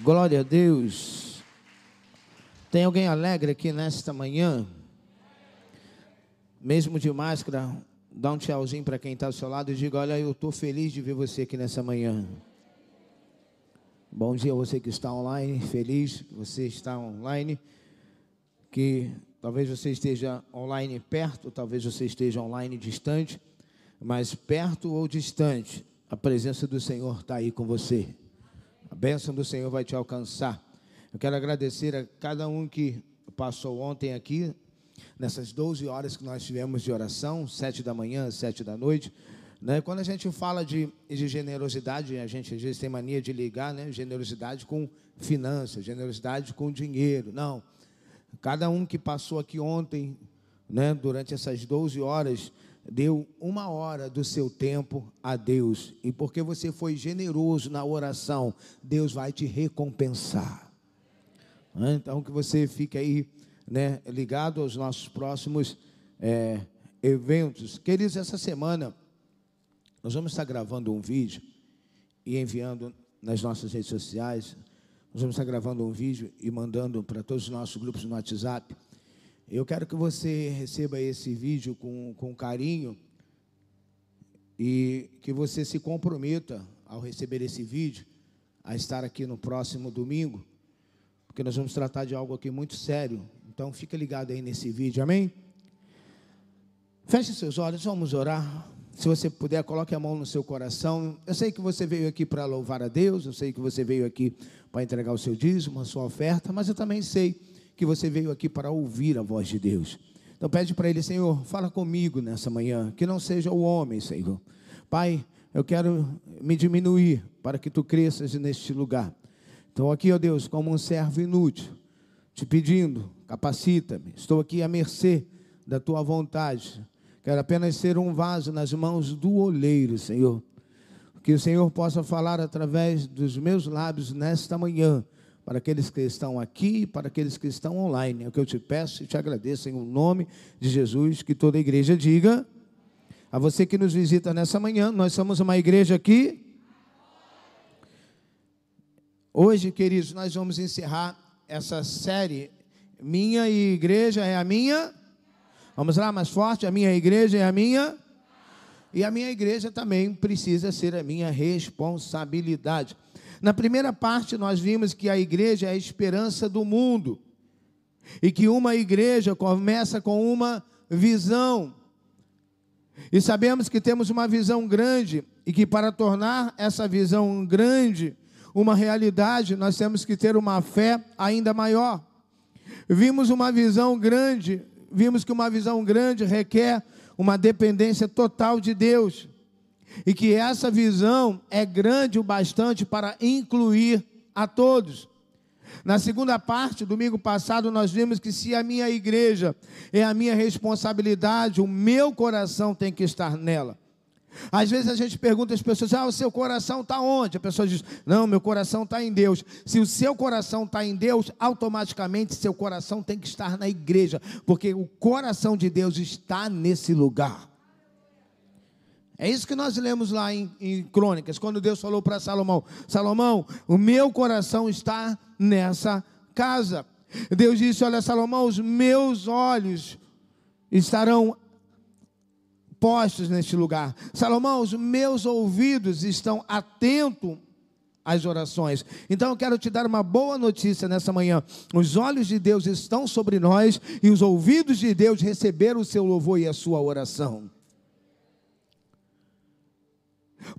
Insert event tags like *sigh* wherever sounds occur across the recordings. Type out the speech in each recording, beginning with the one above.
Glória a Deus. Tem alguém alegre aqui nesta manhã? Mesmo de máscara, dá um tchauzinho para quem está ao seu lado e diga: Olha, eu estou feliz de ver você aqui nessa manhã. Bom dia a você que está online, feliz que você está online, que talvez você esteja online perto, talvez você esteja online distante, mas perto ou distante, a presença do Senhor está aí com você. A bênção do Senhor vai te alcançar. Eu quero agradecer a cada um que passou ontem aqui, nessas 12 horas que nós tivemos de oração, sete da manhã, sete da noite. Né? Quando a gente fala de, de generosidade, a gente às vezes tem mania de ligar né? generosidade com finanças, generosidade com dinheiro. Não. Cada um que passou aqui ontem, né, durante essas 12 horas, deu uma hora do seu tempo a Deus, e porque você foi generoso na oração, Deus vai te recompensar. Então, que você fique aí né, ligado aos nossos próximos é, eventos. Queridos, essa semana nós vamos estar gravando um vídeo e enviando nas nossas redes sociais. Nós vamos estar gravando um vídeo e mandando para todos os nossos grupos no WhatsApp eu quero que você receba esse vídeo com, com carinho e que você se comprometa ao receber esse vídeo a estar aqui no próximo domingo, porque nós vamos tratar de algo aqui muito sério. Então fica ligado aí nesse vídeo, amém? Feche seus olhos, vamos orar. Se você puder, coloque a mão no seu coração. Eu sei que você veio aqui para louvar a Deus, eu sei que você veio aqui para entregar o seu dízimo, a sua oferta, mas eu também sei que você veio aqui para ouvir a voz de Deus. Então pede para Ele, Senhor, fala comigo nessa manhã, que não seja o homem, Senhor. Pai, eu quero me diminuir para que Tu cresças neste lugar. Então aqui, ó Deus, como um servo inútil, te pedindo, capacita-me. Estou aqui à mercê da Tua vontade. Quero apenas ser um vaso nas mãos do oleiro, Senhor. Que o Senhor possa falar através dos meus lábios nesta manhã para aqueles que estão aqui, para aqueles que estão online. É o que eu te peço e te agradeço em nome de Jesus, que toda a igreja diga. A você que nos visita nessa manhã, nós somos uma igreja aqui. Hoje, queridos, nós vamos encerrar essa série. Minha igreja é a minha. Vamos lá, mais forte. A minha igreja é a minha. E a minha igreja também precisa ser a minha responsabilidade. Na primeira parte, nós vimos que a igreja é a esperança do mundo. E que uma igreja começa com uma visão. E sabemos que temos uma visão grande. E que para tornar essa visão grande uma realidade, nós temos que ter uma fé ainda maior. Vimos uma visão grande, vimos que uma visão grande requer uma dependência total de Deus e que essa visão é grande o bastante para incluir a todos. Na segunda parte, domingo passado, nós vimos que se a minha igreja é a minha responsabilidade, o meu coração tem que estar nela. Às vezes a gente pergunta às pessoas: ah, o seu coração está onde? A pessoa diz: não, meu coração está em Deus. Se o seu coração está em Deus, automaticamente seu coração tem que estar na igreja, porque o coração de Deus está nesse lugar. É isso que nós lemos lá em, em Crônicas, quando Deus falou para Salomão: Salomão, o meu coração está nessa casa. Deus disse: Olha, Salomão, os meus olhos estarão postos neste lugar. Salomão, os meus ouvidos estão atentos às orações. Então eu quero te dar uma boa notícia nessa manhã. Os olhos de Deus estão sobre nós e os ouvidos de Deus receberam o seu louvor e a sua oração.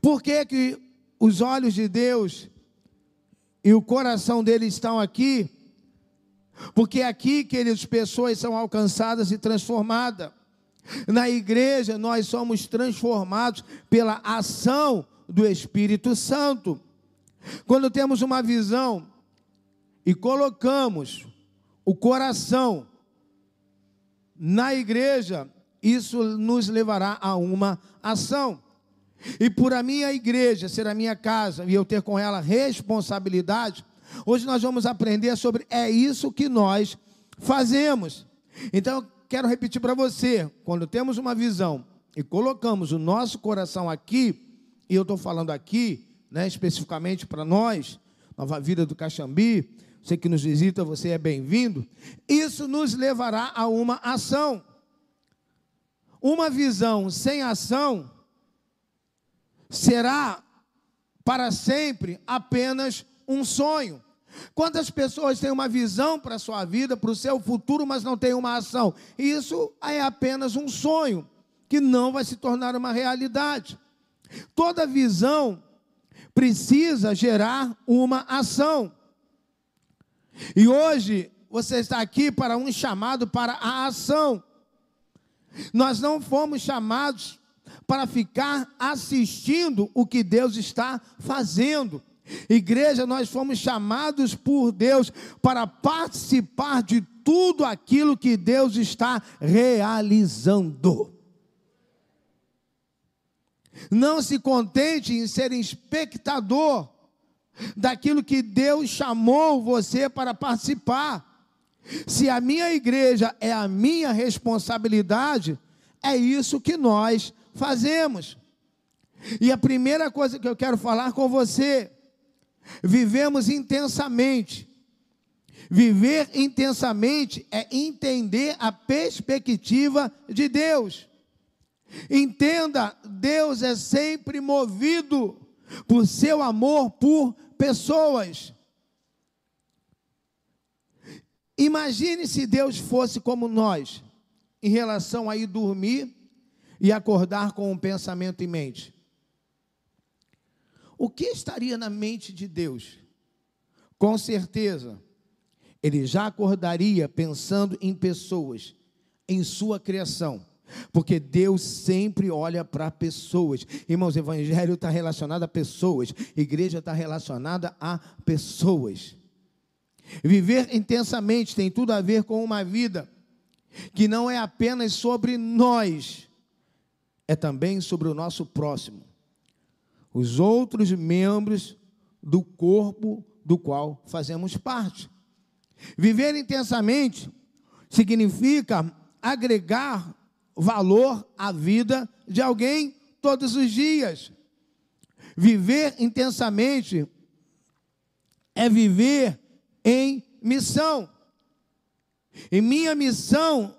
Por que, que os olhos de Deus e o coração dele estão aqui? Porque é aqui que as pessoas são alcançadas e transformadas. Na igreja, nós somos transformados pela ação do Espírito Santo. Quando temos uma visão e colocamos o coração na igreja, isso nos levará a uma ação. E por a minha igreja ser a minha casa e eu ter com ela responsabilidade, hoje nós vamos aprender sobre é isso que nós fazemos. Então eu quero repetir para você: quando temos uma visão e colocamos o nosso coração aqui, e eu estou falando aqui, né, especificamente para nós, Nova Vida do Caxambi, você que nos visita, você é bem-vindo. Isso nos levará a uma ação. Uma visão sem ação será para sempre apenas um sonho. Quantas pessoas têm uma visão para a sua vida, para o seu futuro, mas não têm uma ação? Isso é apenas um sonho, que não vai se tornar uma realidade. Toda visão precisa gerar uma ação. E hoje você está aqui para um chamado para a ação. Nós não fomos chamados para ficar assistindo o que Deus está fazendo. Igreja, nós fomos chamados por Deus para participar de tudo aquilo que Deus está realizando. Não se contente em ser espectador daquilo que Deus chamou você para participar. Se a minha igreja é a minha responsabilidade, é isso que nós fazemos. E a primeira coisa que eu quero falar com você, vivemos intensamente. Viver intensamente é entender a perspectiva de Deus. Entenda, Deus é sempre movido por seu amor por pessoas. Imagine se Deus fosse como nós, em relação a ir dormir e acordar com um pensamento em mente. O que estaria na mente de Deus? Com certeza, ele já acordaria pensando em pessoas, em sua criação porque Deus sempre olha para pessoas. Irmãos, evangelho está relacionado a pessoas, igreja está relacionada a pessoas. Viver intensamente tem tudo a ver com uma vida que não é apenas sobre nós, é também sobre o nosso próximo, os outros membros do corpo do qual fazemos parte. Viver intensamente significa agregar valor à vida de alguém todos os dias. Viver intensamente é viver em missão. E minha missão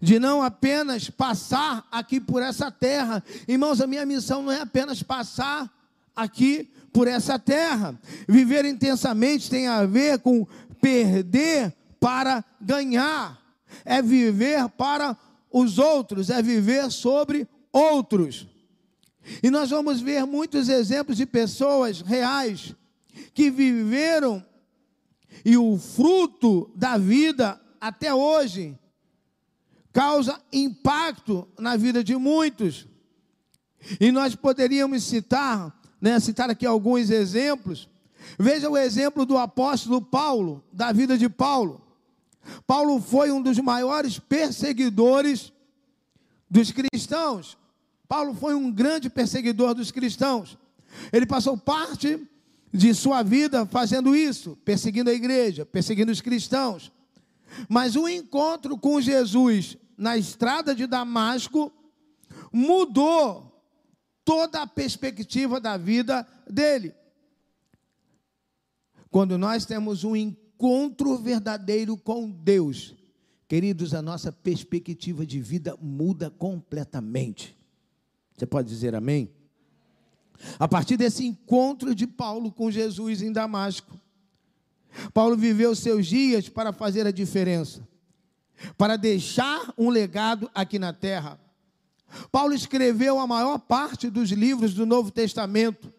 de não apenas passar aqui por essa terra. Irmãos, a minha missão não é apenas passar aqui por essa terra. Viver intensamente tem a ver com perder para ganhar. É viver para os outros, é viver sobre outros. E nós vamos ver muitos exemplos de pessoas reais que viveram e o fruto da vida até hoje causa impacto na vida de muitos. E nós poderíamos citar, né, citar aqui alguns exemplos. Veja o exemplo do apóstolo Paulo, da vida de Paulo. Paulo foi um dos maiores perseguidores dos cristãos. Paulo foi um grande perseguidor dos cristãos. Ele passou parte de sua vida fazendo isso, perseguindo a igreja, perseguindo os cristãos. Mas o encontro com Jesus na estrada de Damasco mudou toda a perspectiva da vida dele. Quando nós temos um encontro, verdadeiro com Deus, queridos, a nossa perspectiva de vida muda completamente. Você pode dizer amém? A partir desse encontro de Paulo com Jesus em Damasco, Paulo viveu seus dias para fazer a diferença, para deixar um legado aqui na terra. Paulo escreveu a maior parte dos livros do Novo Testamento.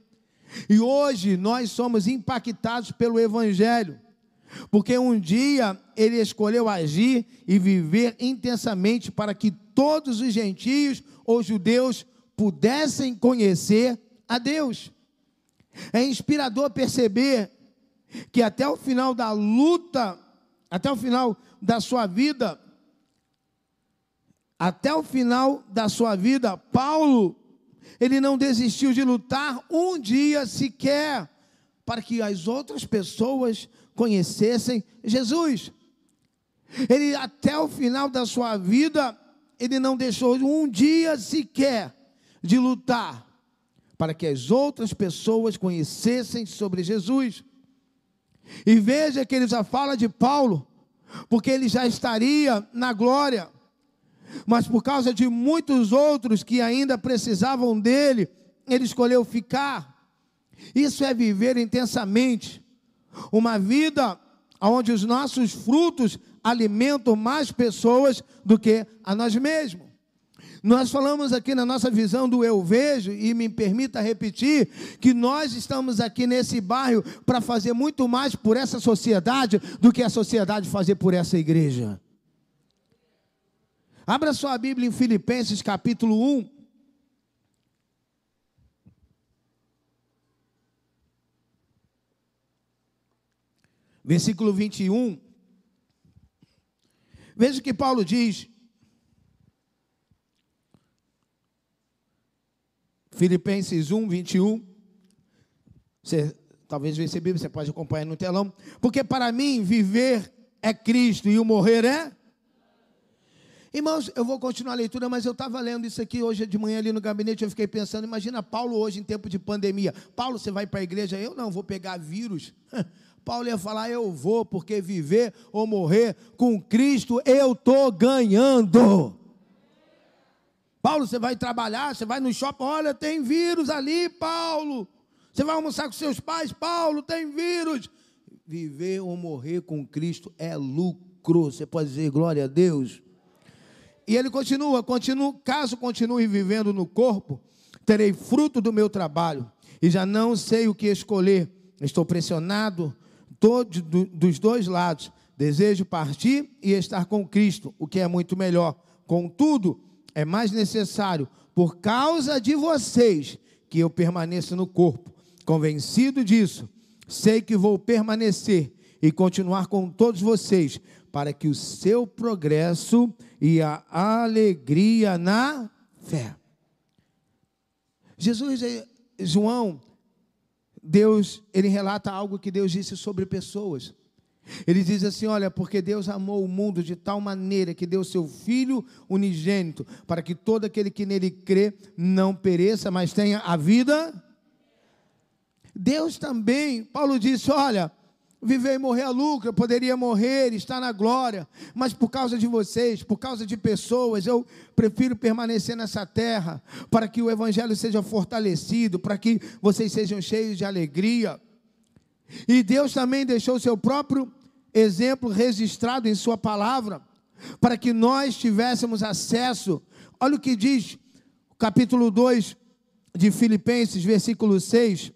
E hoje nós somos impactados pelo Evangelho. Porque um dia ele escolheu agir e viver intensamente para que todos os gentios ou judeus pudessem conhecer a Deus. É inspirador perceber que até o final da luta, até o final da sua vida, até o final da sua vida, Paulo, ele não desistiu de lutar um dia sequer para que as outras pessoas conhecessem Jesus. Ele, até o final da sua vida, ele não deixou um dia sequer de lutar para que as outras pessoas conhecessem sobre Jesus. E veja que ele já fala de Paulo, porque ele já estaria na glória. Mas por causa de muitos outros que ainda precisavam dele, ele escolheu ficar. Isso é viver intensamente. Uma vida onde os nossos frutos alimentam mais pessoas do que a nós mesmos. Nós falamos aqui na nossa visão do eu vejo, e me permita repetir, que nós estamos aqui nesse bairro para fazer muito mais por essa sociedade do que a sociedade fazer por essa igreja. Abra sua Bíblia em Filipenses capítulo 1. Versículo 21. Veja o que Paulo diz. Filipenses 1, 21. Você talvez veja a Bíblia, você pode acompanhar no telão. Porque para mim viver é Cristo e o morrer é. Irmãos, eu vou continuar a leitura, mas eu estava lendo isso aqui hoje de manhã ali no gabinete, eu fiquei pensando, imagina Paulo hoje em tempo de pandemia. Paulo, você vai para a igreja? Eu não, vou pegar vírus. *laughs* Paulo ia falar, eu vou, porque viver ou morrer com Cristo eu estou ganhando. Paulo, você vai trabalhar, você vai no shopping, olha, tem vírus ali, Paulo. Você vai almoçar com seus pais, Paulo, tem vírus. Viver ou morrer com Cristo é lucro. Você pode dizer glória a Deus. E ele continua, continua, caso continue vivendo no corpo, terei fruto do meu trabalho e já não sei o que escolher. Estou pressionado do, dos dois lados. Desejo partir e estar com Cristo, o que é muito melhor. Contudo, é mais necessário, por causa de vocês, que eu permaneça no corpo. Convencido disso, sei que vou permanecer e continuar com todos vocês, para que o seu progresso e a alegria na fé. Jesus, João, Deus, ele relata algo que Deus disse sobre pessoas. Ele diz assim: Olha, porque Deus amou o mundo de tal maneira que deu seu Filho unigênito, para que todo aquele que nele crê não pereça, mas tenha a vida. Deus também, Paulo disse: Olha, viver e morrer a lucro, eu poderia morrer, estar na glória, mas por causa de vocês, por causa de pessoas, eu prefiro permanecer nessa terra, para que o Evangelho seja fortalecido, para que vocês sejam cheios de alegria. E Deus também deixou seu próprio exemplo registrado em Sua palavra, para que nós tivéssemos acesso. Olha o que diz o capítulo 2 de Filipenses, versículo 6.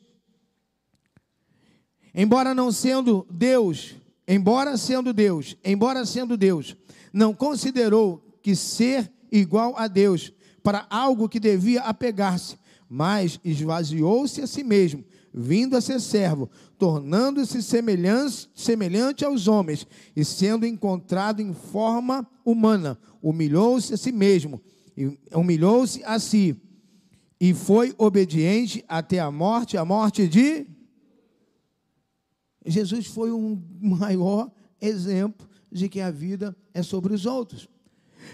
Embora não sendo Deus, embora sendo Deus, embora sendo Deus, não considerou que ser igual a Deus para algo que devia apegar-se, mas esvaziou-se a si mesmo, vindo a ser servo, tornando-se semelhante, aos homens e sendo encontrado em forma humana, humilhou-se a si mesmo, humilhou-se a si e foi obediente até a morte, a morte de Jesus foi um *laughs* maior exemplo de que a vida é sobre os outros.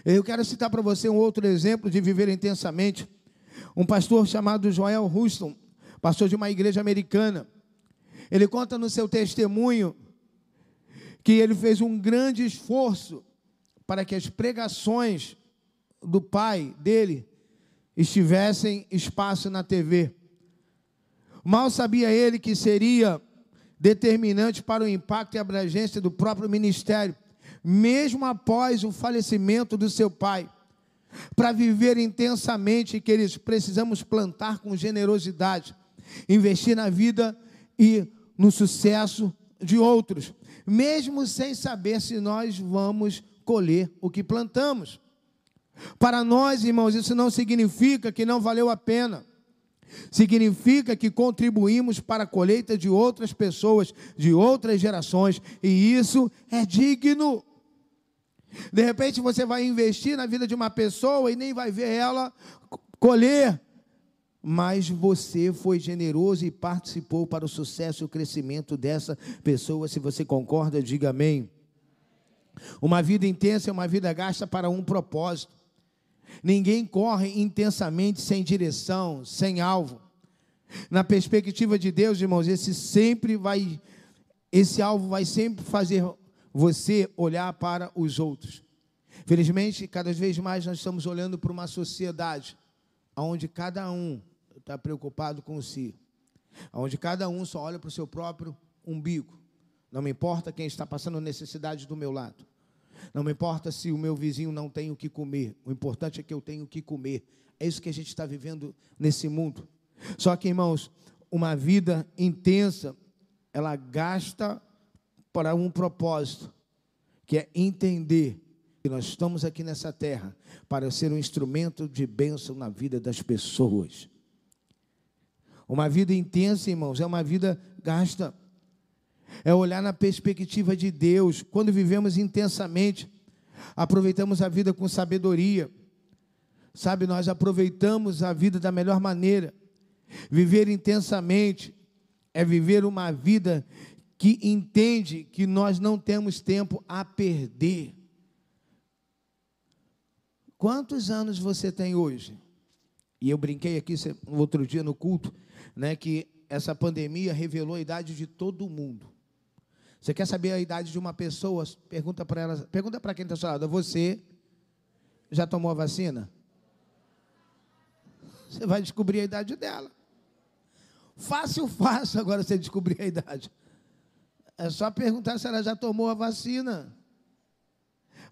Eu quero citar para você um outro exemplo de viver intensamente. Um pastor chamado Joel Houston, pastor de uma igreja americana. Ele conta no seu testemunho que ele fez um grande esforço para que as pregações do pai dele estivessem espaço na TV. Mal sabia ele que seria determinante para o impacto e abrangência do próprio ministério, mesmo após o falecimento do seu pai. Para viver intensamente, que eles precisamos plantar com generosidade, investir na vida e no sucesso de outros, mesmo sem saber se nós vamos colher o que plantamos. Para nós, irmãos, isso não significa que não valeu a pena. Significa que contribuímos para a colheita de outras pessoas, de outras gerações, e isso é digno. De repente você vai investir na vida de uma pessoa e nem vai ver ela colher, mas você foi generoso e participou para o sucesso e o crescimento dessa pessoa. Se você concorda, diga amém. Uma vida intensa é uma vida gasta para um propósito. Ninguém corre intensamente sem direção, sem alvo. Na perspectiva de Deus, irmãos, esse sempre vai esse alvo vai sempre fazer você olhar para os outros. Felizmente, cada vez mais nós estamos olhando para uma sociedade onde cada um está preocupado com si, onde cada um só olha para o seu próprio umbigo. Não me importa quem está passando necessidade do meu lado. Não me importa se o meu vizinho não tem o que comer. O importante é que eu tenho o que comer. É isso que a gente está vivendo nesse mundo. Só que, irmãos, uma vida intensa, ela gasta para um propósito, que é entender que nós estamos aqui nessa terra para ser um instrumento de bênção na vida das pessoas. Uma vida intensa, irmãos, é uma vida gasta. É olhar na perspectiva de Deus. Quando vivemos intensamente, aproveitamos a vida com sabedoria. Sabe, nós aproveitamos a vida da melhor maneira. Viver intensamente é viver uma vida que entende que nós não temos tempo a perder. Quantos anos você tem hoje? E eu brinquei aqui outro dia no culto, né, que essa pandemia revelou a idade de todo mundo. Você quer saber a idade de uma pessoa? Pergunta para ela, pergunta para quem está falando, você já tomou a vacina? Você vai descobrir a idade dela. Fácil, *laughs* fácil agora você descobrir a idade. É só perguntar se ela já tomou a vacina.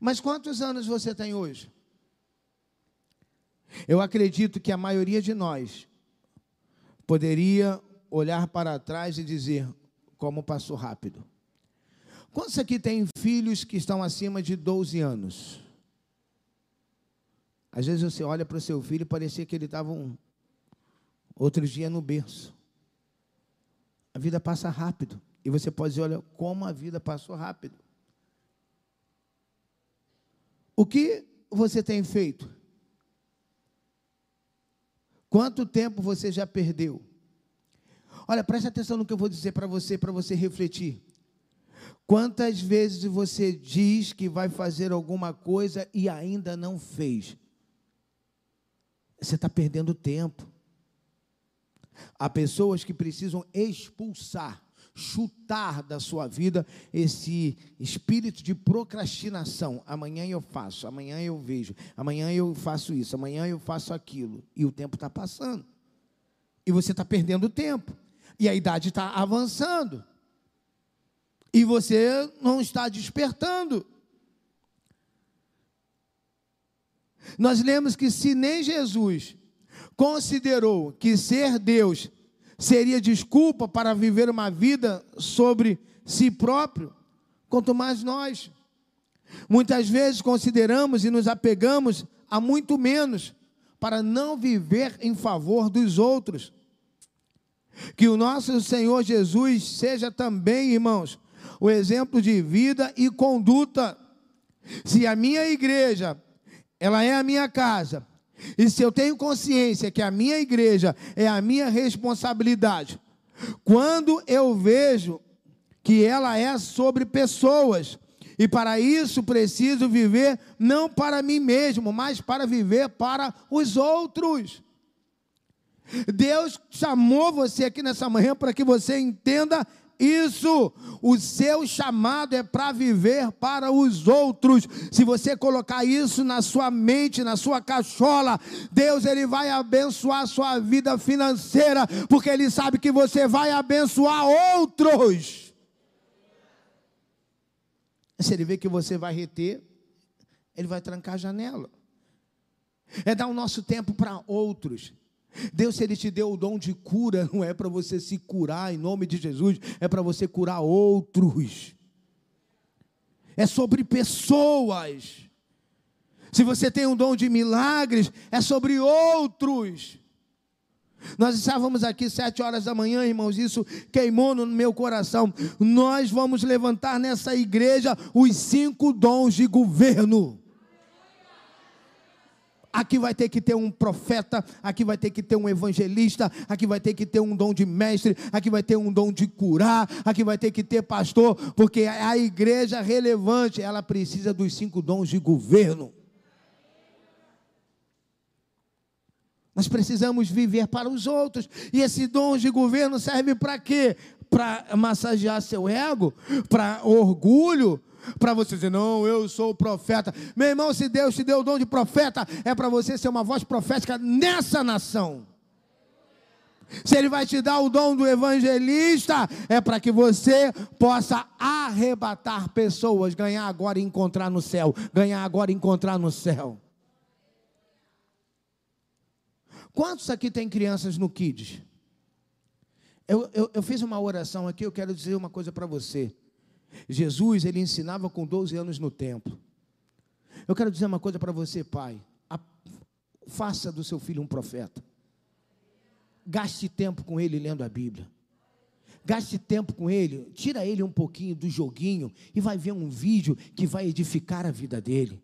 Mas quantos anos você tem hoje? Eu acredito que a maioria de nós poderia olhar para trás e dizer como passou rápido. Quantos aqui têm filhos que estão acima de 12 anos? Às vezes você olha para o seu filho e parecia que ele estava um outro dia no berço. A vida passa rápido. E você pode dizer, olha, como a vida passou rápido. O que você tem feito? Quanto tempo você já perdeu? Olha, preste atenção no que eu vou dizer para você, para você refletir. Quantas vezes você diz que vai fazer alguma coisa e ainda não fez? Você está perdendo tempo. Há pessoas que precisam expulsar chutar da sua vida esse espírito de procrastinação. Amanhã eu faço, amanhã eu vejo, amanhã eu faço isso, amanhã eu faço aquilo. E o tempo está passando. E você está perdendo tempo. E a idade está avançando. E você não está despertando. Nós lemos que se nem Jesus considerou que ser Deus seria desculpa para viver uma vida sobre si próprio, quanto mais nós. Muitas vezes consideramos e nos apegamos a muito menos para não viver em favor dos outros. Que o nosso Senhor Jesus seja também, irmãos, o exemplo de vida e conduta. Se a minha igreja, ela é a minha casa, e se eu tenho consciência que a minha igreja é a minha responsabilidade, quando eu vejo que ela é sobre pessoas, e para isso preciso viver não para mim mesmo, mas para viver para os outros. Deus chamou você aqui nessa manhã para que você entenda isso. O seu chamado é para viver para os outros. Se você colocar isso na sua mente, na sua cachola, Deus ele vai abençoar a sua vida financeira, porque ele sabe que você vai abençoar outros. Se ele vê que você vai reter, ele vai trancar a janela. É dar o nosso tempo para outros. Deus, se Ele te deu o dom de cura, não é para você se curar em nome de Jesus, é para você curar outros. É sobre pessoas. Se você tem um dom de milagres, é sobre outros. Nós estávamos aqui sete horas da manhã, irmãos, isso queimou no meu coração. Nós vamos levantar nessa igreja os cinco dons de governo. Aqui vai ter que ter um profeta, aqui vai ter que ter um evangelista, aqui vai ter que ter um dom de mestre, aqui vai ter um dom de curar, aqui vai ter que ter pastor, porque a igreja relevante, ela precisa dos cinco dons de governo. Nós precisamos viver para os outros. E esse dom de governo serve para quê? para massagear seu ego, para orgulho, para você dizer, não, eu sou profeta. Meu irmão, se Deus te deu o dom de profeta, é para você ser uma voz profética nessa nação. Se Ele vai te dar o dom do evangelista, é para que você possa arrebatar pessoas, ganhar agora e encontrar no céu. Ganhar agora e encontrar no céu. Quantos aqui tem crianças no Kids? Eu, eu, eu fiz uma oração aqui, eu quero dizer uma coisa para você. Jesus, ele ensinava com 12 anos no templo. Eu quero dizer uma coisa para você, pai. A, faça do seu filho um profeta. Gaste tempo com ele lendo a Bíblia. Gaste tempo com ele, tira ele um pouquinho do joguinho e vai ver um vídeo que vai edificar a vida dele.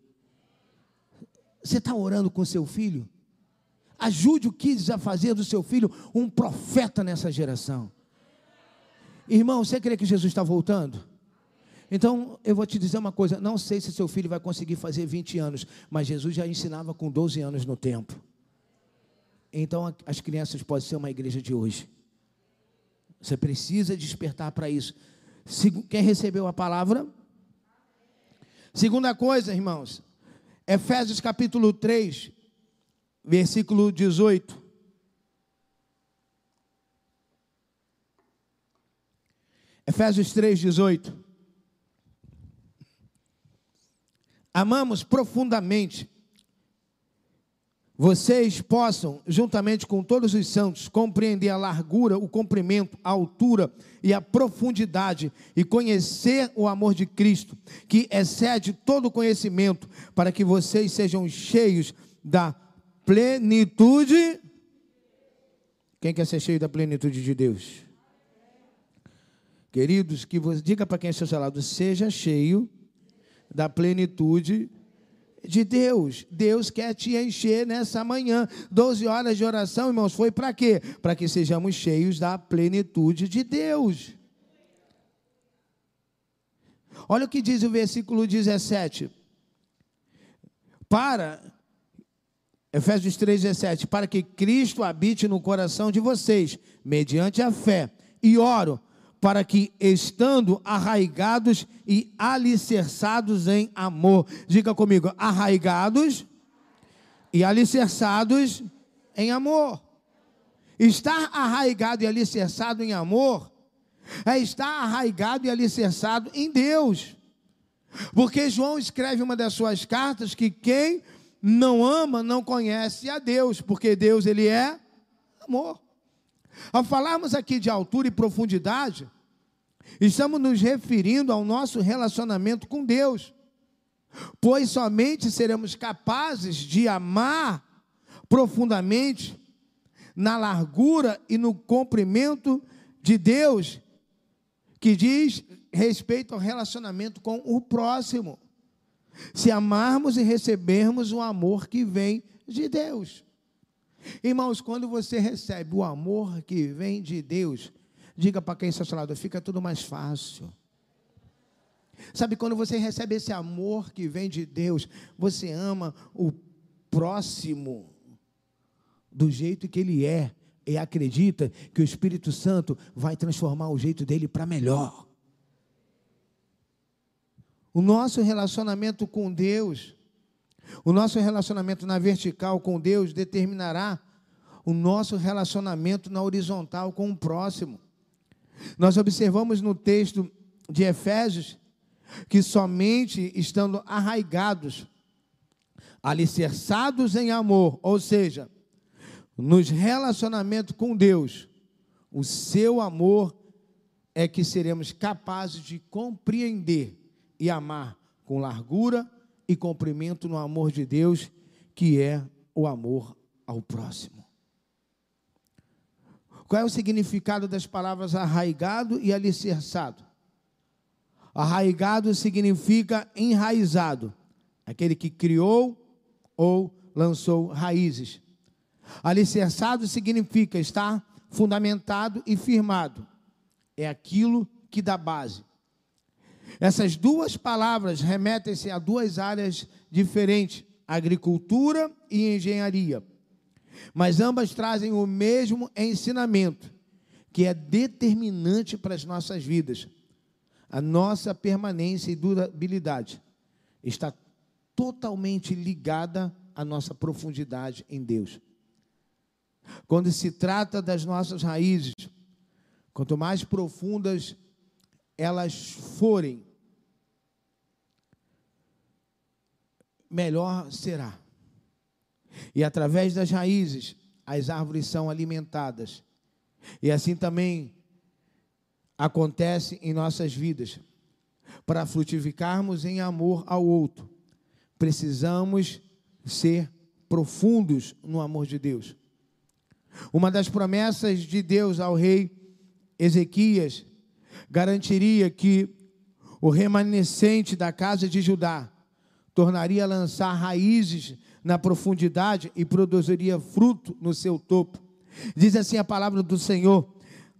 Você está orando com seu filho? Ajude o Kids a fazer do seu filho um profeta nessa geração. Irmão, você crê que Jesus está voltando? Então, eu vou te dizer uma coisa: não sei se seu filho vai conseguir fazer 20 anos, mas Jesus já ensinava com 12 anos no tempo. Então, as crianças podem ser uma igreja de hoje. Você precisa despertar para isso. Quem recebeu a palavra? Segunda coisa, irmãos, Efésios capítulo 3, versículo 18. Efésios 3, 18. Amamos profundamente vocês possam, juntamente com todos os santos, compreender a largura, o comprimento, a altura e a profundidade, e conhecer o amor de Cristo, que excede todo conhecimento, para que vocês sejam cheios da plenitude. Quem quer ser cheio da plenitude de Deus? Queridos, que você diga para quem é seu lado, seja cheio da plenitude de Deus. Deus quer te encher nessa manhã. Doze horas de oração, irmãos, foi para quê? Para que sejamos cheios da plenitude de Deus. Olha o que diz o versículo 17. Para Efésios 3,17: Para que Cristo habite no coração de vocês, mediante a fé. E oro para que, estando arraigados e alicerçados em amor, diga comigo: arraigados e alicerçados em amor. Estar arraigado e alicerçado em amor é estar arraigado e alicerçado em Deus. Porque João escreve uma das suas cartas que quem não ama, não conhece a Deus, porque Deus ele é amor. Ao falarmos aqui de altura e profundidade, estamos nos referindo ao nosso relacionamento com Deus, pois somente seremos capazes de amar profundamente na largura e no comprimento de Deus, que diz respeito ao relacionamento com o próximo se amarmos e recebermos o amor que vem de Deus. Irmãos, quando você recebe o amor que vem de Deus, diga para quem está ao seu lado, fica tudo mais fácil. Sabe, quando você recebe esse amor que vem de Deus, você ama o próximo do jeito que ele é e acredita que o Espírito Santo vai transformar o jeito dele para melhor. O nosso relacionamento com Deus, o nosso relacionamento na vertical com Deus determinará o nosso relacionamento na horizontal com o próximo. Nós observamos no texto de Efésios que somente estando arraigados, alicerçados em amor, ou seja, nos relacionamentos com Deus, o seu amor é que seremos capazes de compreender e amar com largura e comprimento no amor de Deus, que é o amor ao próximo. Qual é o significado das palavras arraigado e alicerçado? Arraigado significa enraizado, aquele que criou ou lançou raízes. Alicerçado significa estar fundamentado e firmado, é aquilo que dá base. Essas duas palavras remetem-se a duas áreas diferentes, agricultura e engenharia. Mas ambas trazem o mesmo ensinamento, que é determinante para as nossas vidas. A nossa permanência e durabilidade está totalmente ligada à nossa profundidade em Deus. Quando se trata das nossas raízes, quanto mais profundas elas forem, melhor será. E através das raízes, as árvores são alimentadas. E assim também acontece em nossas vidas. Para frutificarmos em amor ao outro, precisamos ser profundos no amor de Deus. Uma das promessas de Deus ao rei Ezequias garantiria que o remanescente da casa de Judá tornaria a lançar raízes na profundidade e produziria fruto no seu topo. Diz assim a palavra do Senhor,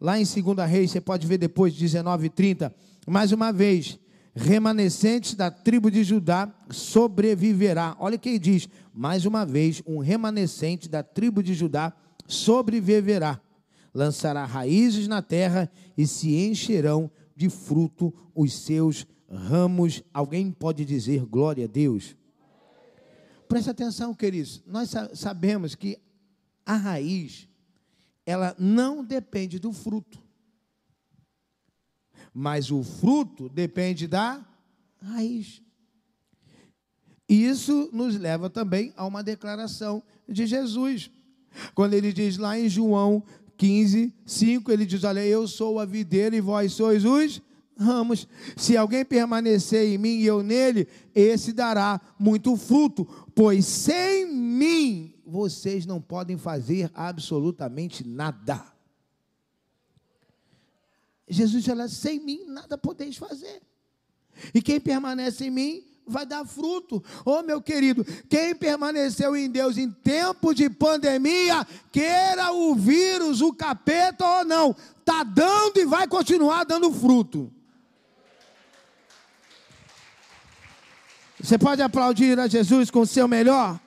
lá em 2 Reis, você pode ver depois, 19 e 30. Mais uma vez, remanescente da tribo de Judá sobreviverá. Olha o que ele diz, mais uma vez, um remanescente da tribo de Judá sobreviverá. Lançará raízes na terra e se encherão de fruto os seus ramos. Alguém pode dizer glória a Deus? Preste atenção, queridos. Nós sabemos que a raiz, ela não depende do fruto. Mas o fruto depende da raiz. E isso nos leva também a uma declaração de Jesus. Quando ele diz lá em João 15, 5, ele diz: Olha, eu sou a videira e vós sois os ramos. Se alguém permanecer em mim e eu nele, esse dará muito fruto, pois sem mim vocês não podem fazer absolutamente nada. Jesus fala: sem mim nada podeis fazer. E quem permanece em mim vai dar fruto. Oh, meu querido, quem permaneceu em Deus em tempo de pandemia, queira o vírus, o capeta ou não, está dando e vai continuar dando fruto. Você pode aplaudir a Jesus com o seu melhor?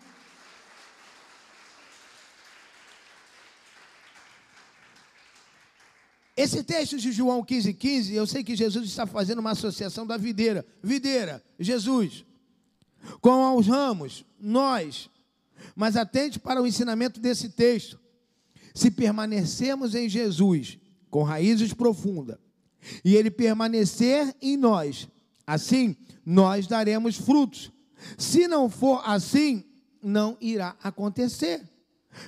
Esse texto de João 15, 15, eu sei que Jesus está fazendo uma associação da videira. Videira, Jesus. Com os ramos, nós. Mas atente para o ensinamento desse texto. Se permanecermos em Jesus, com raízes profundas, e Ele permanecer em nós, assim nós daremos frutos. Se não for assim, não irá acontecer.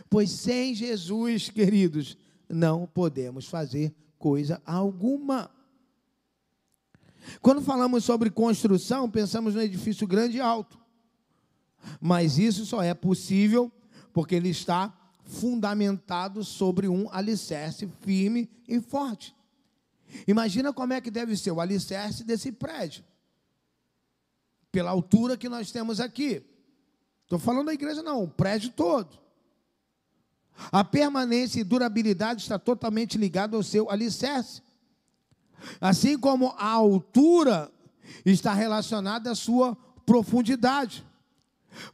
Pois sem Jesus, queridos, não podemos fazer coisa alguma. Quando falamos sobre construção, pensamos no edifício grande e alto. Mas isso só é possível porque ele está fundamentado sobre um alicerce firme e forte. Imagina como é que deve ser o alicerce desse prédio. Pela altura que nós temos aqui. Estou falando da igreja, não, o prédio todo. A permanência e durabilidade está totalmente ligada ao seu alicerce. Assim como a altura está relacionada à sua profundidade.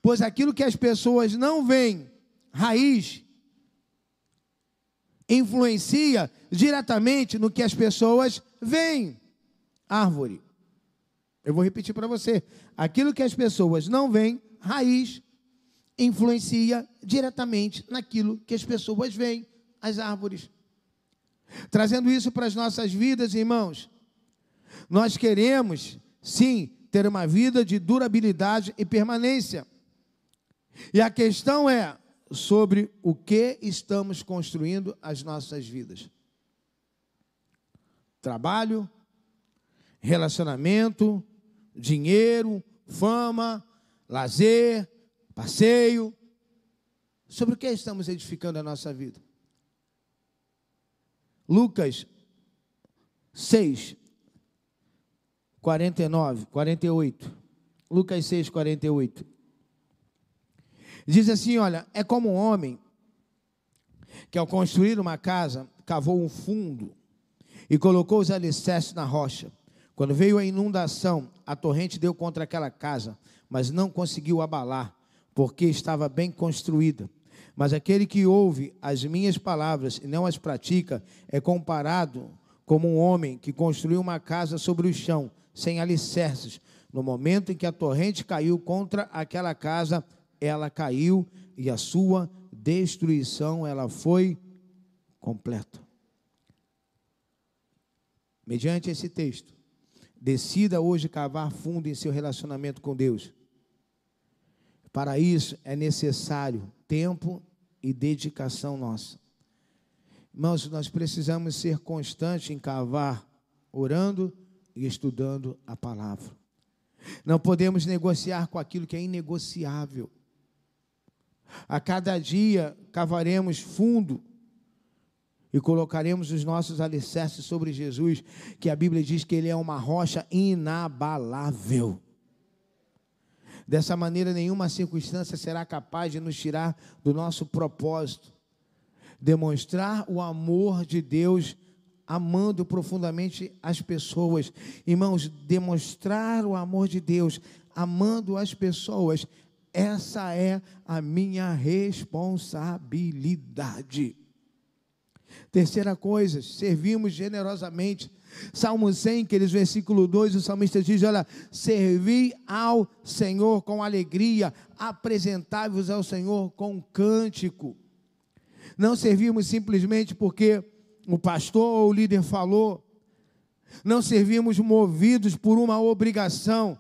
Pois aquilo que as pessoas não veem, raiz, influencia diretamente no que as pessoas veem, árvore. Eu vou repetir para você. Aquilo que as pessoas não veem, raiz, influencia diretamente naquilo que as pessoas veem, as árvores. Trazendo isso para as nossas vidas, irmãos, nós queremos, sim, ter uma vida de durabilidade e permanência. E a questão é sobre o que estamos construindo as nossas vidas: trabalho, relacionamento, dinheiro, fama, lazer, passeio. Sobre o que estamos edificando a nossa vida? Lucas 6, 49, 48. Lucas 6, 48. Diz assim: olha, é como um homem que ao construir uma casa, cavou um fundo e colocou os alicerces na rocha. Quando veio a inundação, a torrente deu contra aquela casa, mas não conseguiu abalar, porque estava bem construída. Mas aquele que ouve as minhas palavras e não as pratica é comparado como um homem que construiu uma casa sobre o chão, sem alicerces. No momento em que a torrente caiu contra aquela casa, ela caiu e a sua destruição ela foi completa. Mediante esse texto, decida hoje cavar fundo em seu relacionamento com Deus. Para isso é necessário tempo e dedicação nossa. Irmãos, nós precisamos ser constantes em cavar, orando e estudando a palavra. Não podemos negociar com aquilo que é inegociável. A cada dia cavaremos fundo e colocaremos os nossos alicerces sobre Jesus, que a Bíblia diz que ele é uma rocha inabalável. Dessa maneira, nenhuma circunstância será capaz de nos tirar do nosso propósito. Demonstrar o amor de Deus, amando profundamente as pessoas. Irmãos, demonstrar o amor de Deus, amando as pessoas, essa é a minha responsabilidade. Terceira coisa, servimos generosamente Salmo 100, aqueles versículo 2, o salmista diz: Olha, servi ao Senhor com alegria, apresentai-vos ao Senhor com cântico. Não servimos simplesmente porque o pastor ou o líder falou, não servimos movidos por uma obrigação,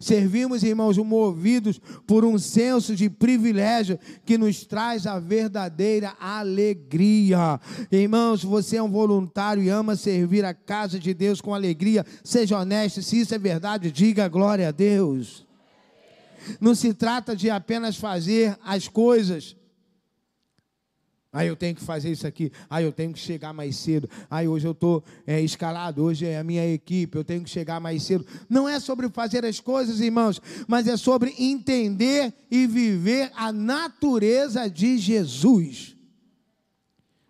Servimos, irmãos, movidos por um senso de privilégio que nos traz a verdadeira alegria. Irmãos, você é um voluntário e ama servir a casa de Deus com alegria. Seja honesto, se isso é verdade, diga glória a Deus. Não se trata de apenas fazer as coisas Aí eu tenho que fazer isso aqui. Aí eu tenho que chegar mais cedo. Aí hoje eu estou é, escalado. Hoje é a minha equipe. Eu tenho que chegar mais cedo. Não é sobre fazer as coisas, irmãos, mas é sobre entender e viver a natureza de Jesus.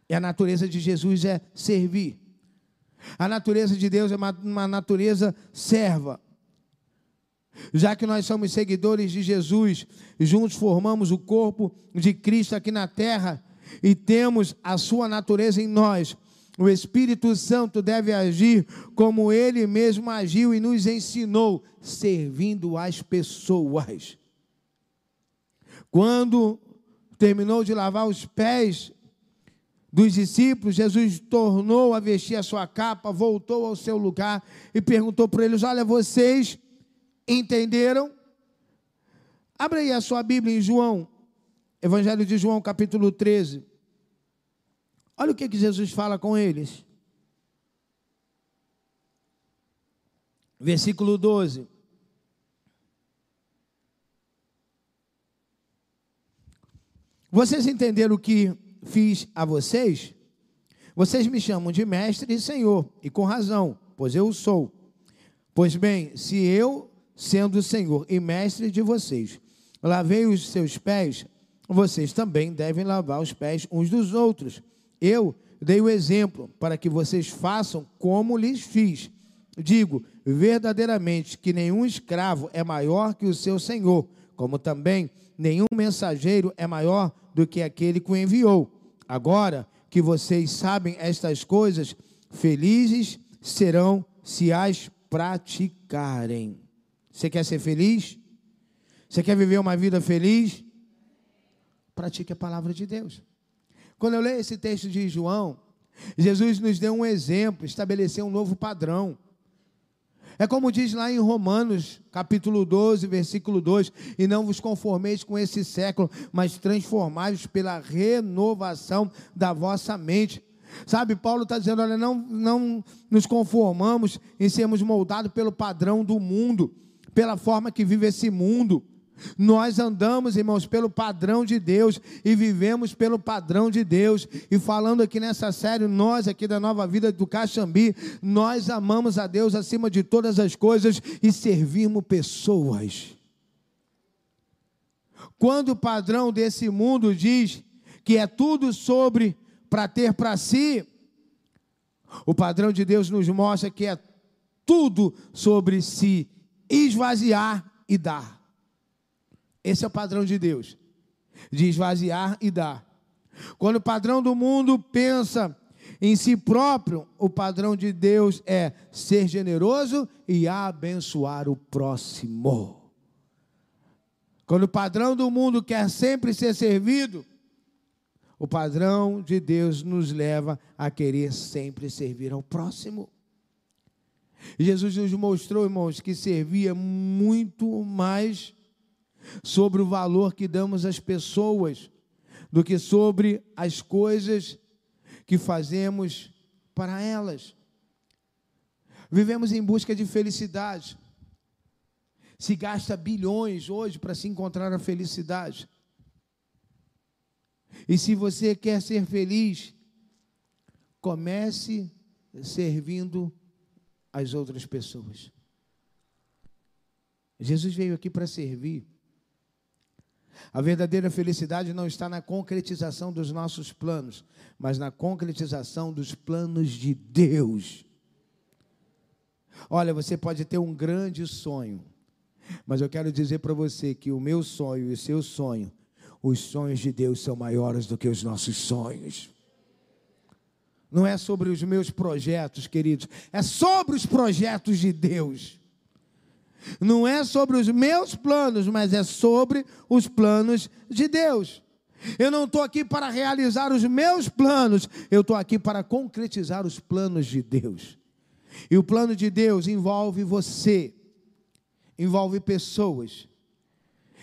E a natureza de Jesus é servir. A natureza de Deus é uma, uma natureza serva. Já que nós somos seguidores de Jesus, juntos formamos o corpo de Cristo aqui na terra e temos a sua natureza em nós, o Espírito Santo deve agir como ele mesmo agiu e nos ensinou, servindo as pessoas. Quando terminou de lavar os pés dos discípulos, Jesus tornou a vestir a sua capa, voltou ao seu lugar e perguntou para eles: Olha, vocês entenderam? Abra aí a sua Bíblia em João Evangelho de João, capítulo 13. Olha o que, que Jesus fala com eles. Versículo 12. Vocês entenderam o que fiz a vocês? Vocês me chamam de mestre e senhor, e com razão, pois eu sou. Pois bem, se eu, sendo senhor e mestre de vocês, lavei os seus pés, vocês também devem lavar os pés uns dos outros. Eu dei o exemplo para que vocês façam como lhes fiz. Digo verdadeiramente que nenhum escravo é maior que o seu senhor, como também nenhum mensageiro é maior do que aquele que o enviou. Agora que vocês sabem estas coisas, felizes serão se as praticarem. Você quer ser feliz? Você quer viver uma vida feliz? Pratique a palavra de Deus. Quando eu leio esse texto de João, Jesus nos deu um exemplo, estabeleceu um novo padrão. É como diz lá em Romanos, capítulo 12, versículo 2: E não vos conformeis com esse século, mas transformai-vos pela renovação da vossa mente. Sabe, Paulo está dizendo: olha, não, não nos conformamos em sermos moldados pelo padrão do mundo, pela forma que vive esse mundo. Nós andamos, irmãos, pelo padrão de Deus e vivemos pelo padrão de Deus. E falando aqui nessa série, nós aqui da Nova Vida do Caxambi, nós amamos a Deus acima de todas as coisas e servimos pessoas. Quando o padrão desse mundo diz que é tudo sobre para ter para si, o padrão de Deus nos mostra que é tudo sobre se esvaziar e dar. Esse é o padrão de Deus. de esvaziar e dar. Quando o padrão do mundo pensa em si próprio, o padrão de Deus é ser generoso e abençoar o próximo. Quando o padrão do mundo quer sempre ser servido, o padrão de Deus nos leva a querer sempre servir ao próximo. Jesus nos mostrou, irmãos, que servia muito mais sobre o valor que damos às pessoas do que sobre as coisas que fazemos para elas. Vivemos em busca de felicidade. Se gasta bilhões hoje para se encontrar a felicidade. E se você quer ser feliz, comece servindo as outras pessoas. Jesus veio aqui para servir. A verdadeira felicidade não está na concretização dos nossos planos, mas na concretização dos planos de Deus. Olha, você pode ter um grande sonho, mas eu quero dizer para você que o meu sonho e o seu sonho, os sonhos de Deus são maiores do que os nossos sonhos. Não é sobre os meus projetos, queridos, é sobre os projetos de Deus. Não é sobre os meus planos, mas é sobre os planos de Deus. Eu não estou aqui para realizar os meus planos, eu estou aqui para concretizar os planos de Deus. E o plano de Deus envolve você, envolve pessoas,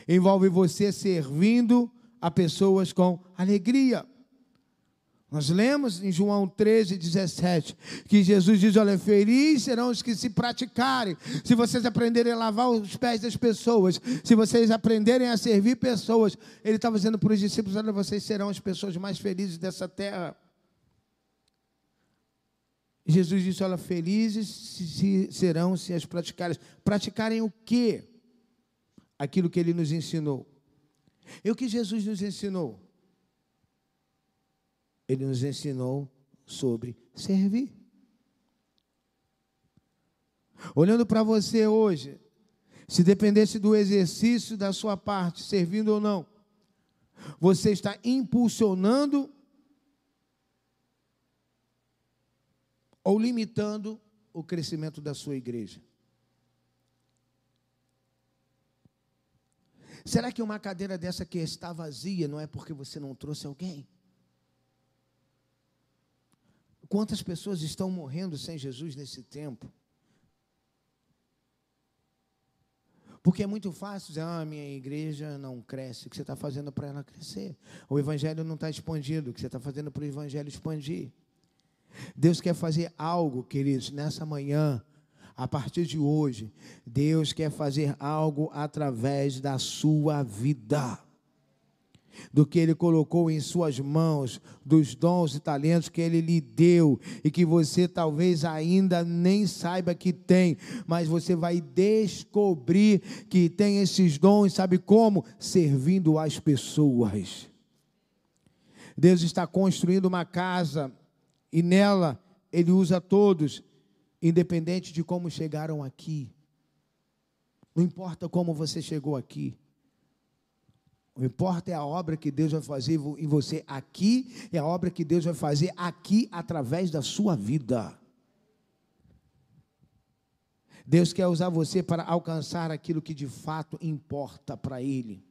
envolve você servindo a pessoas com alegria. Nós lemos em João 13, 17, que Jesus diz: Olha, felizes serão os que se praticarem, se vocês aprenderem a lavar os pés das pessoas, se vocês aprenderem a servir pessoas. Ele estava dizendo para os discípulos: Olha, vocês serão as pessoas mais felizes dessa terra. Jesus disse: Olha, felizes se, serão se as praticarem. Praticarem o quê? Aquilo que ele nos ensinou. E o que Jesus nos ensinou? Ele nos ensinou sobre servir. Olhando para você hoje, se dependesse do exercício da sua parte, servindo ou não, você está impulsionando ou limitando o crescimento da sua igreja? Será que uma cadeira dessa que está vazia não é porque você não trouxe alguém? Quantas pessoas estão morrendo sem Jesus nesse tempo? Porque é muito fácil dizer, ah, minha igreja não cresce, o que você está fazendo para ela crescer? O evangelho não está expandido, o que você está fazendo para o evangelho expandir? Deus quer fazer algo, queridos, nessa manhã, a partir de hoje, Deus quer fazer algo através da sua vida do que Ele colocou em suas mãos, dos dons e talentos que Ele lhe deu e que você talvez ainda nem saiba que tem, mas você vai descobrir que tem esses dons, sabe como? Servindo as pessoas. Deus está construindo uma casa e nela Ele usa todos, independente de como chegaram aqui. Não importa como você chegou aqui. O importa é a obra que Deus vai fazer em você aqui, é a obra que Deus vai fazer aqui através da sua vida. Deus quer usar você para alcançar aquilo que de fato importa para Ele.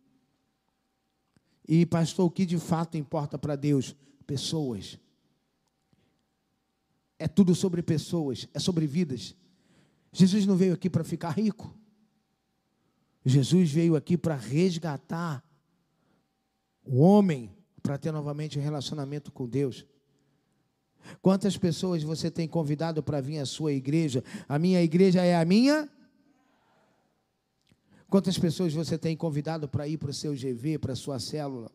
E, pastor, o que de fato importa para Deus? Pessoas. É tudo sobre pessoas, é sobre vidas. Jesus não veio aqui para ficar rico. Jesus veio aqui para resgatar o homem para ter novamente um relacionamento com Deus. Quantas pessoas você tem convidado para vir à sua igreja? A minha igreja é a minha? Quantas pessoas você tem convidado para ir para o seu GV, para a sua célula?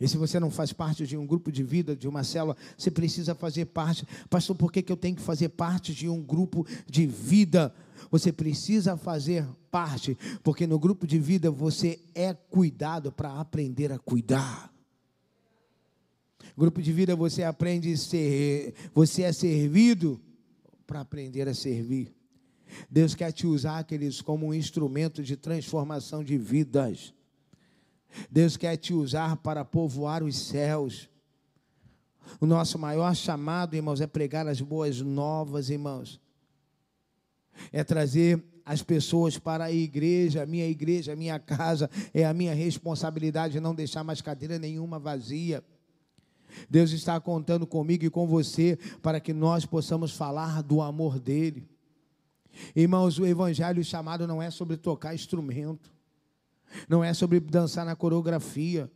E se você não faz parte de um grupo de vida, de uma célula, você precisa fazer parte. Pastor, por que, que eu tenho que fazer parte de um grupo de vida? Você precisa fazer parte, porque no grupo de vida você é cuidado para aprender a cuidar. Grupo de vida você aprende a ser, você é servido para aprender a servir. Deus quer te usar, aqueles como um instrumento de transformação de vidas. Deus quer te usar para povoar os céus. O nosso maior chamado, irmãos, é pregar as boas novas, irmãos. É trazer as pessoas para a igreja, a minha igreja, a minha casa, é a minha responsabilidade não deixar mais cadeira nenhuma vazia. Deus está contando comigo e com você para que nós possamos falar do amor dele. Irmãos, o evangelho chamado não é sobre tocar instrumento, não é sobre dançar na coreografia.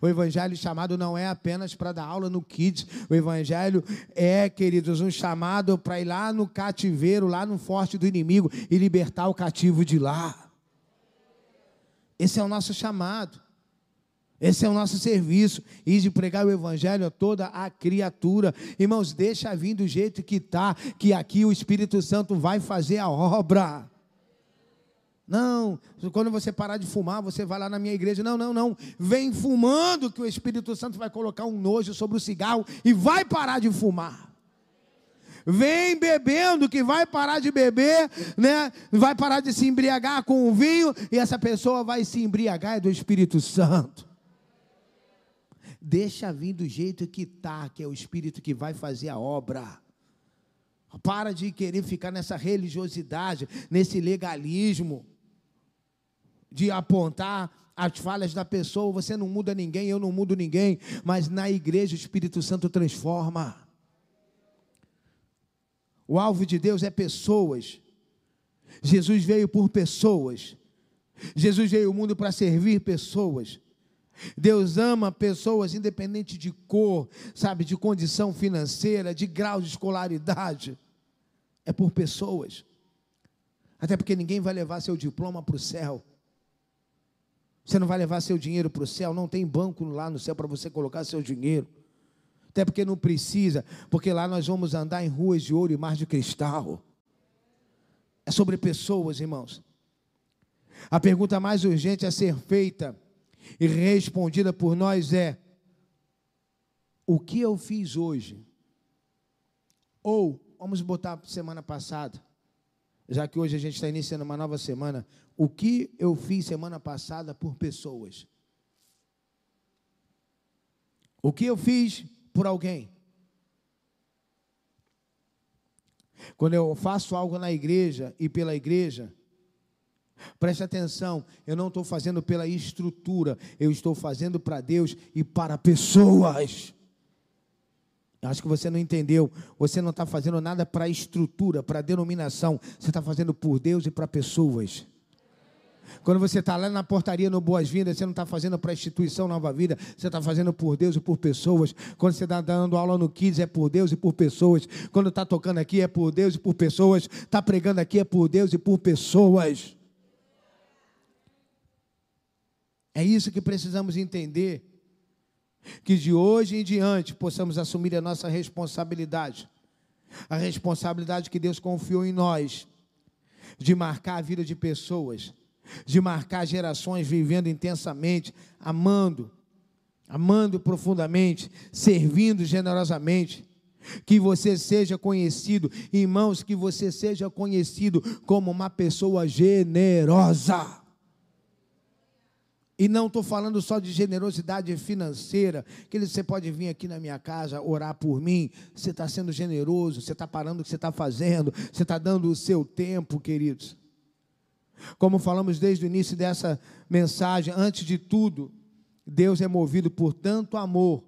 O evangelho chamado não é apenas para dar aula no Kids. O evangelho é, queridos, um chamado para ir lá no cativeiro, lá no forte do inimigo e libertar o cativo de lá. Esse é o nosso chamado. Esse é o nosso serviço, e de pregar o evangelho a toda a criatura. Irmãos, deixa vir do jeito que está, que aqui o Espírito Santo vai fazer a obra. Não, quando você parar de fumar, você vai lá na minha igreja. Não, não, não. Vem fumando que o Espírito Santo vai colocar um nojo sobre o cigarro e vai parar de fumar. Vem bebendo que vai parar de beber, né? Vai parar de se embriagar com o vinho e essa pessoa vai se embriagar do Espírito Santo. Deixa vir do jeito que tá, que é o Espírito que vai fazer a obra. Para de querer ficar nessa religiosidade, nesse legalismo, de apontar as falhas da pessoa. Você não muda ninguém, eu não mudo ninguém, mas na igreja o Espírito Santo transforma. O alvo de Deus é pessoas. Jesus veio por pessoas. Jesus veio ao mundo para servir pessoas. Deus ama pessoas independente de cor, sabe, de condição financeira, de grau de escolaridade. É por pessoas. Até porque ninguém vai levar seu diploma para o céu. Você não vai levar seu dinheiro para o céu, não tem banco lá no céu para você colocar seu dinheiro. Até porque não precisa, porque lá nós vamos andar em ruas de ouro e mar de cristal. É sobre pessoas, irmãos. A pergunta mais urgente a ser feita e respondida por nós é: o que eu fiz hoje? Ou, vamos botar semana passada, já que hoje a gente está iniciando uma nova semana, o que eu fiz semana passada por pessoas? O que eu fiz por alguém? Quando eu faço algo na igreja e pela igreja, Preste atenção, eu não estou fazendo pela estrutura, eu estou fazendo para Deus e para pessoas. Acho que você não entendeu. Você não está fazendo nada para estrutura, para denominação. Você está fazendo por Deus e para pessoas. Quando você está lá na portaria no Boas-Vindas, você não está fazendo para a instituição Nova Vida, você está fazendo por Deus e por pessoas. Quando você está dando aula no Kids, é por Deus e por pessoas. Quando está tocando aqui, é por Deus e por pessoas. Está pregando aqui, é por Deus e por pessoas. É isso que precisamos entender. Que de hoje em diante possamos assumir a nossa responsabilidade, a responsabilidade que Deus confiou em nós, de marcar a vida de pessoas, de marcar gerações vivendo intensamente, amando, amando profundamente, servindo generosamente. Que você seja conhecido, irmãos, que você seja conhecido como uma pessoa generosa. E não estou falando só de generosidade financeira, que você pode vir aqui na minha casa orar por mim. Você está sendo generoso, você está parando o que você está fazendo, você está dando o seu tempo, queridos. Como falamos desde o início dessa mensagem, antes de tudo, Deus é movido por tanto amor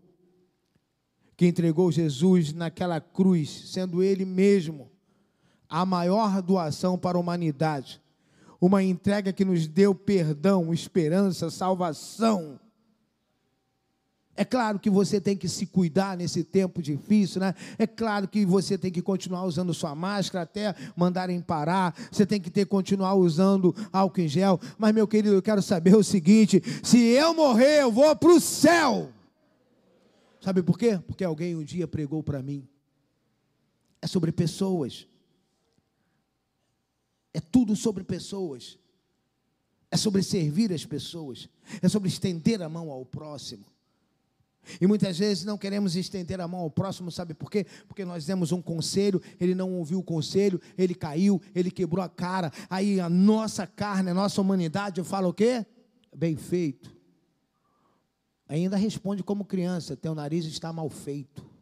que entregou Jesus naquela cruz, sendo Ele mesmo a maior doação para a humanidade uma entrega que nos deu perdão, esperança, salvação. É claro que você tem que se cuidar nesse tempo difícil, né? É claro que você tem que continuar usando sua máscara até mandarem parar. Você tem que ter continuar usando álcool em gel. Mas meu querido, eu quero saber o seguinte: se eu morrer, eu vou para o céu. Sabe por quê? Porque alguém um dia pregou para mim. É sobre pessoas. É tudo sobre pessoas. É sobre servir as pessoas. É sobre estender a mão ao próximo. E muitas vezes não queremos estender a mão ao próximo, sabe por quê? Porque nós demos um conselho, ele não ouviu o conselho, ele caiu, ele quebrou a cara. Aí a nossa carne, a nossa humanidade fala o quê? Bem feito. Ainda responde como criança: teu nariz está mal feito.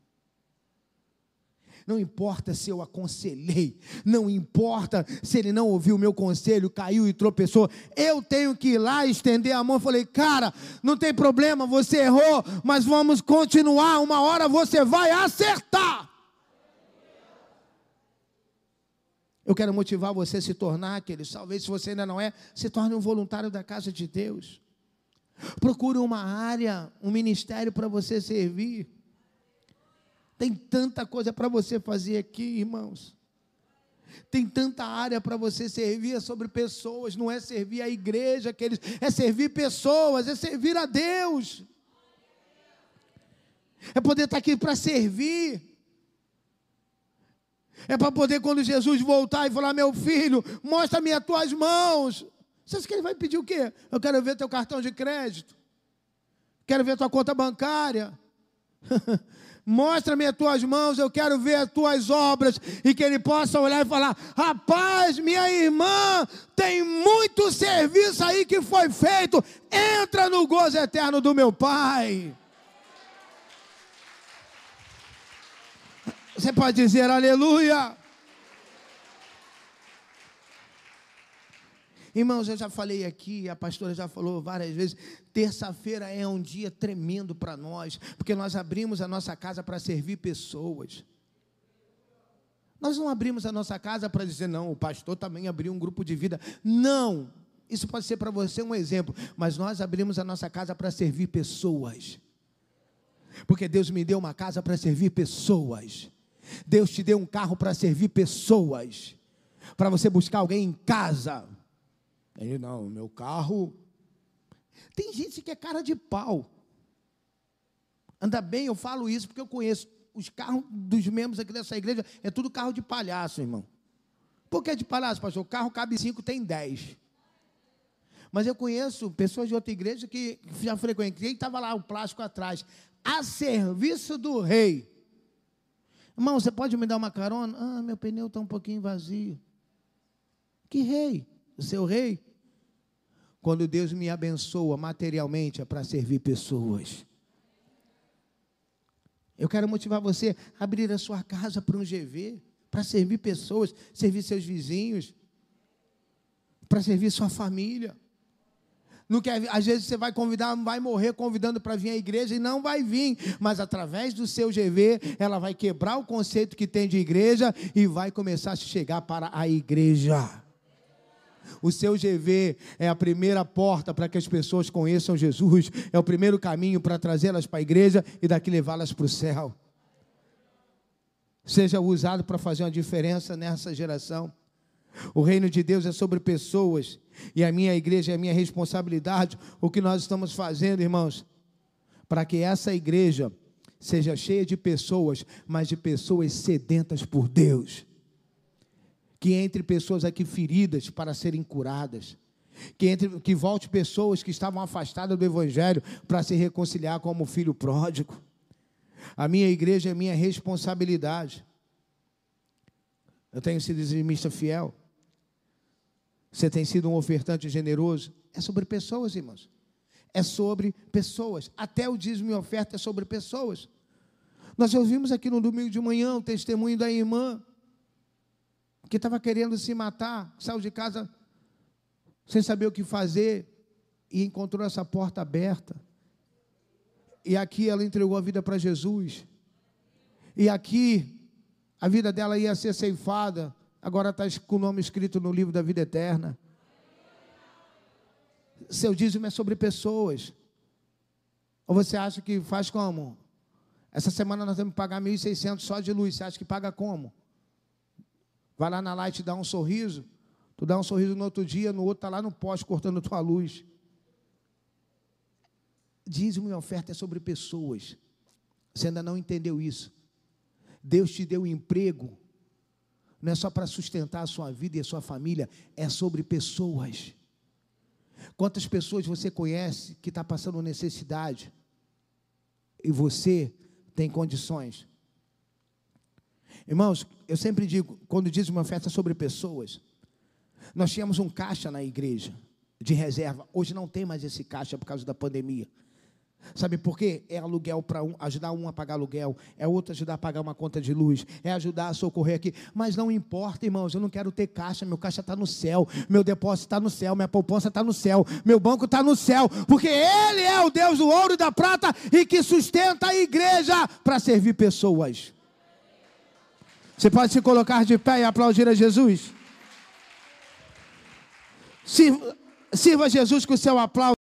Não importa se eu aconselhei, não importa se ele não ouviu o meu conselho, caiu e tropeçou. Eu tenho que ir lá estender a mão. Falei, cara, não tem problema, você errou, mas vamos continuar. Uma hora você vai acertar. Eu quero motivar você a se tornar aquele. Talvez se você ainda não é, se torne um voluntário da casa de Deus. Procure uma área, um ministério para você servir. Tem tanta coisa para você fazer aqui, irmãos. Tem tanta área para você servir é sobre pessoas, não é servir a igreja, aqueles, é servir pessoas, é servir a Deus. É poder estar aqui para servir. É para poder, quando Jesus voltar e falar: Meu filho, mostra-me as tuas mãos. Você acha que ele vai pedir o quê? Eu quero ver teu cartão de crédito. Quero ver tua conta bancária. *laughs* Mostra-me as tuas mãos, eu quero ver as tuas obras. E que ele possa olhar e falar: Rapaz, minha irmã, tem muito serviço aí que foi feito. Entra no gozo eterno do meu Pai. Você pode dizer aleluia. Irmãos, eu já falei aqui, a pastora já falou várias vezes. Terça-feira é um dia tremendo para nós, porque nós abrimos a nossa casa para servir pessoas. Nós não abrimos a nossa casa para dizer, não, o pastor também abriu um grupo de vida. Não, isso pode ser para você um exemplo, mas nós abrimos a nossa casa para servir pessoas. Porque Deus me deu uma casa para servir pessoas. Deus te deu um carro para servir pessoas. Para você buscar alguém em casa. Ele, não, meu carro. Tem gente que é cara de pau. Anda bem, eu falo isso porque eu conheço. Os carros dos membros aqui dessa igreja é tudo carro de palhaço, irmão. Por que de palhaço, pastor? O carro cabe cinco, tem dez. Mas eu conheço pessoas de outra igreja que já frequentei e estava lá o plástico atrás. A serviço do rei. Irmão, você pode me dar uma carona? Ah, meu pneu está um pouquinho vazio. Que rei? O seu rei? Quando Deus me abençoa materialmente é para servir pessoas. Eu quero motivar você a abrir a sua casa para um GV, para servir pessoas, servir seus vizinhos, para servir sua família. Não quer, às vezes você vai convidar, vai morrer convidando para vir à igreja e não vai vir, mas através do seu GV, ela vai quebrar o conceito que tem de igreja e vai começar a chegar para a igreja. O seu GV é a primeira porta para que as pessoas conheçam Jesus, é o primeiro caminho para trazê-las para a igreja e daqui levá-las para o céu. Seja usado para fazer uma diferença nessa geração. O reino de Deus é sobre pessoas, e a minha igreja é a minha responsabilidade. O que nós estamos fazendo, irmãos, para que essa igreja seja cheia de pessoas, mas de pessoas sedentas por Deus. Que entre pessoas aqui feridas para serem curadas. Que, entre, que volte pessoas que estavam afastadas do Evangelho para se reconciliar como filho pródigo. A minha igreja é minha responsabilidade. Eu tenho sido dizimista fiel. Você tem sido um ofertante generoso? É sobre pessoas, irmãos. É sobre pessoas. Até o dízimo e oferta é sobre pessoas. Nós ouvimos aqui no domingo de manhã o testemunho da irmã que estava querendo se matar, saiu de casa sem saber o que fazer e encontrou essa porta aberta. E aqui ela entregou a vida para Jesus. E aqui a vida dela ia ser ceifada agora está com o nome escrito no livro da vida eterna. Seu dízimo é sobre pessoas. Ou você acha que faz como? Essa semana nós temos que pagar 1.600 só de luz. Você acha que paga como? Vai lá na light e dá um sorriso. Tu dá um sorriso no outro dia, no outro está lá no poste cortando tua luz. Dízimo e oferta é sobre pessoas. Você ainda não entendeu isso. Deus te deu emprego não é só para sustentar a sua vida e a sua família, é sobre pessoas. Quantas pessoas você conhece que está passando necessidade e você tem condições? Irmãos, eu sempre digo, quando diz uma festa sobre pessoas, nós tínhamos um caixa na igreja de reserva. Hoje não tem mais esse caixa por causa da pandemia. Sabe por quê? É aluguel para um, ajudar um a pagar aluguel, é outro ajudar a pagar uma conta de luz, é ajudar a socorrer aqui. Mas não importa, irmãos, eu não quero ter caixa, meu caixa está no céu, meu depósito está no céu, minha poupança está no céu, meu banco está no céu, porque Ele é o Deus do ouro e da prata e que sustenta a igreja para servir pessoas. Você pode se colocar de pé e aplaudir a Jesus? Sirva, sirva Jesus com o seu aplauso.